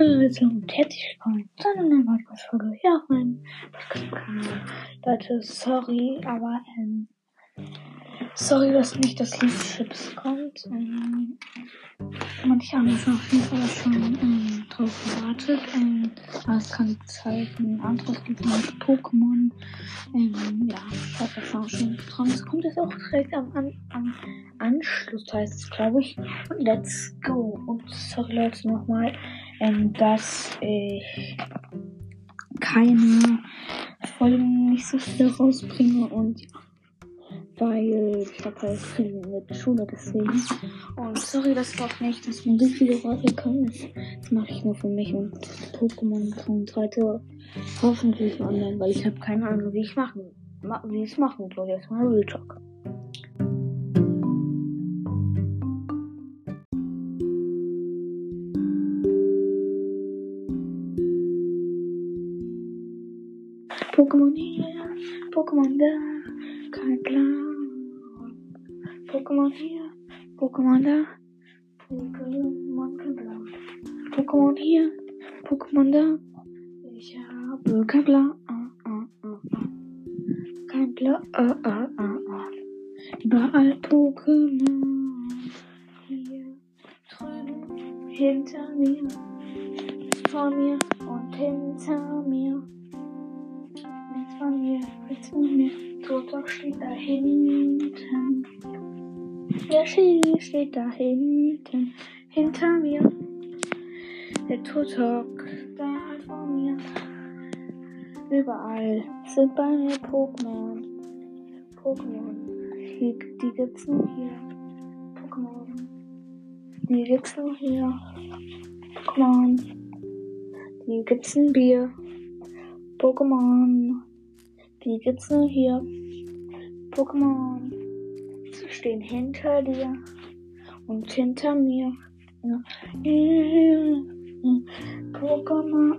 Hallo und herzlich willkommen zu einer neuen Podcast-Folge hier auf meinem Podcast-Kanal. Leute, sorry, aber ähm, sorry, dass nicht das Lied Chips kommt. Ähm, manche haben es auf jeden Fall schon ähm, drauf gewartet. Ähm, aber es kann halt ein anderes Lied mit Pokémon. Ähm, ja, ich habe das auch schon dran. Es kommt jetzt auch direkt am, am, am Anschluss, heißt es, glaube ich. Let's go. Und sorry Leute nochmal dass ich keine Folgen nicht so viel rausbringe und weil ich habe halt viel der Schule deswegen. Und sorry, dass doch nicht das Musikvideo rausgekommen ist. Das mache ich nur für mich und Pokémon kommt heute hoffentlich online, weil ich habe keine Ahnung, wie ich machen, wie ich es machen soll. Jetzt mal Real Talk. Pokémon hier, Pokémon da, kein Plan. Pokémon hier, Pokémon da, Pokémon kein Plan. Pokémon hier, Pokémon da, ich habe kein Plan. Kein Plan. Ah, ah, ah, ah. Überall Pokémon. Hier drüben, hinter mir, vor mir und hinter mir mir, rechts von mir. Toto steht da hinten. Der Chili steht da hinten, hinter mir. Der Totok da halt vor mir. Überall sind bei mir Pokémon. Pokémon. Die, die gibt's nur hier. Pokémon. Die gibt's nur hier. Pokémon. Die gibt's in Bier. Pokémon. Die gibt's nur hier. Pokémon stehen hinter dir und hinter mir. Pokémon.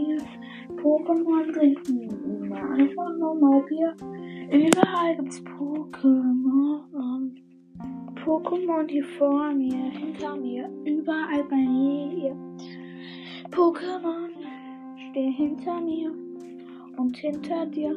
mir. Pokémon trinken immer einfach nur mal Bier. Überall gibt's Pokémon. Pokémon hier vor mir, hinter mir, überall bei mir. Pokémon stehen hinter mir und hinter dir.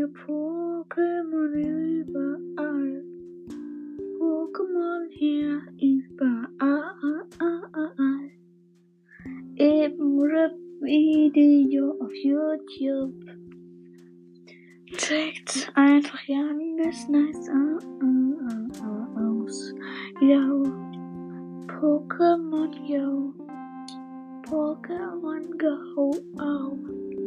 Hier Pokémon überall. Pokémon hier überall. Eben Rap-Video auf YouTube. Checkt einfach Janis nice aus. Yo. Pokémon Yo. Pokémon Go. Oh.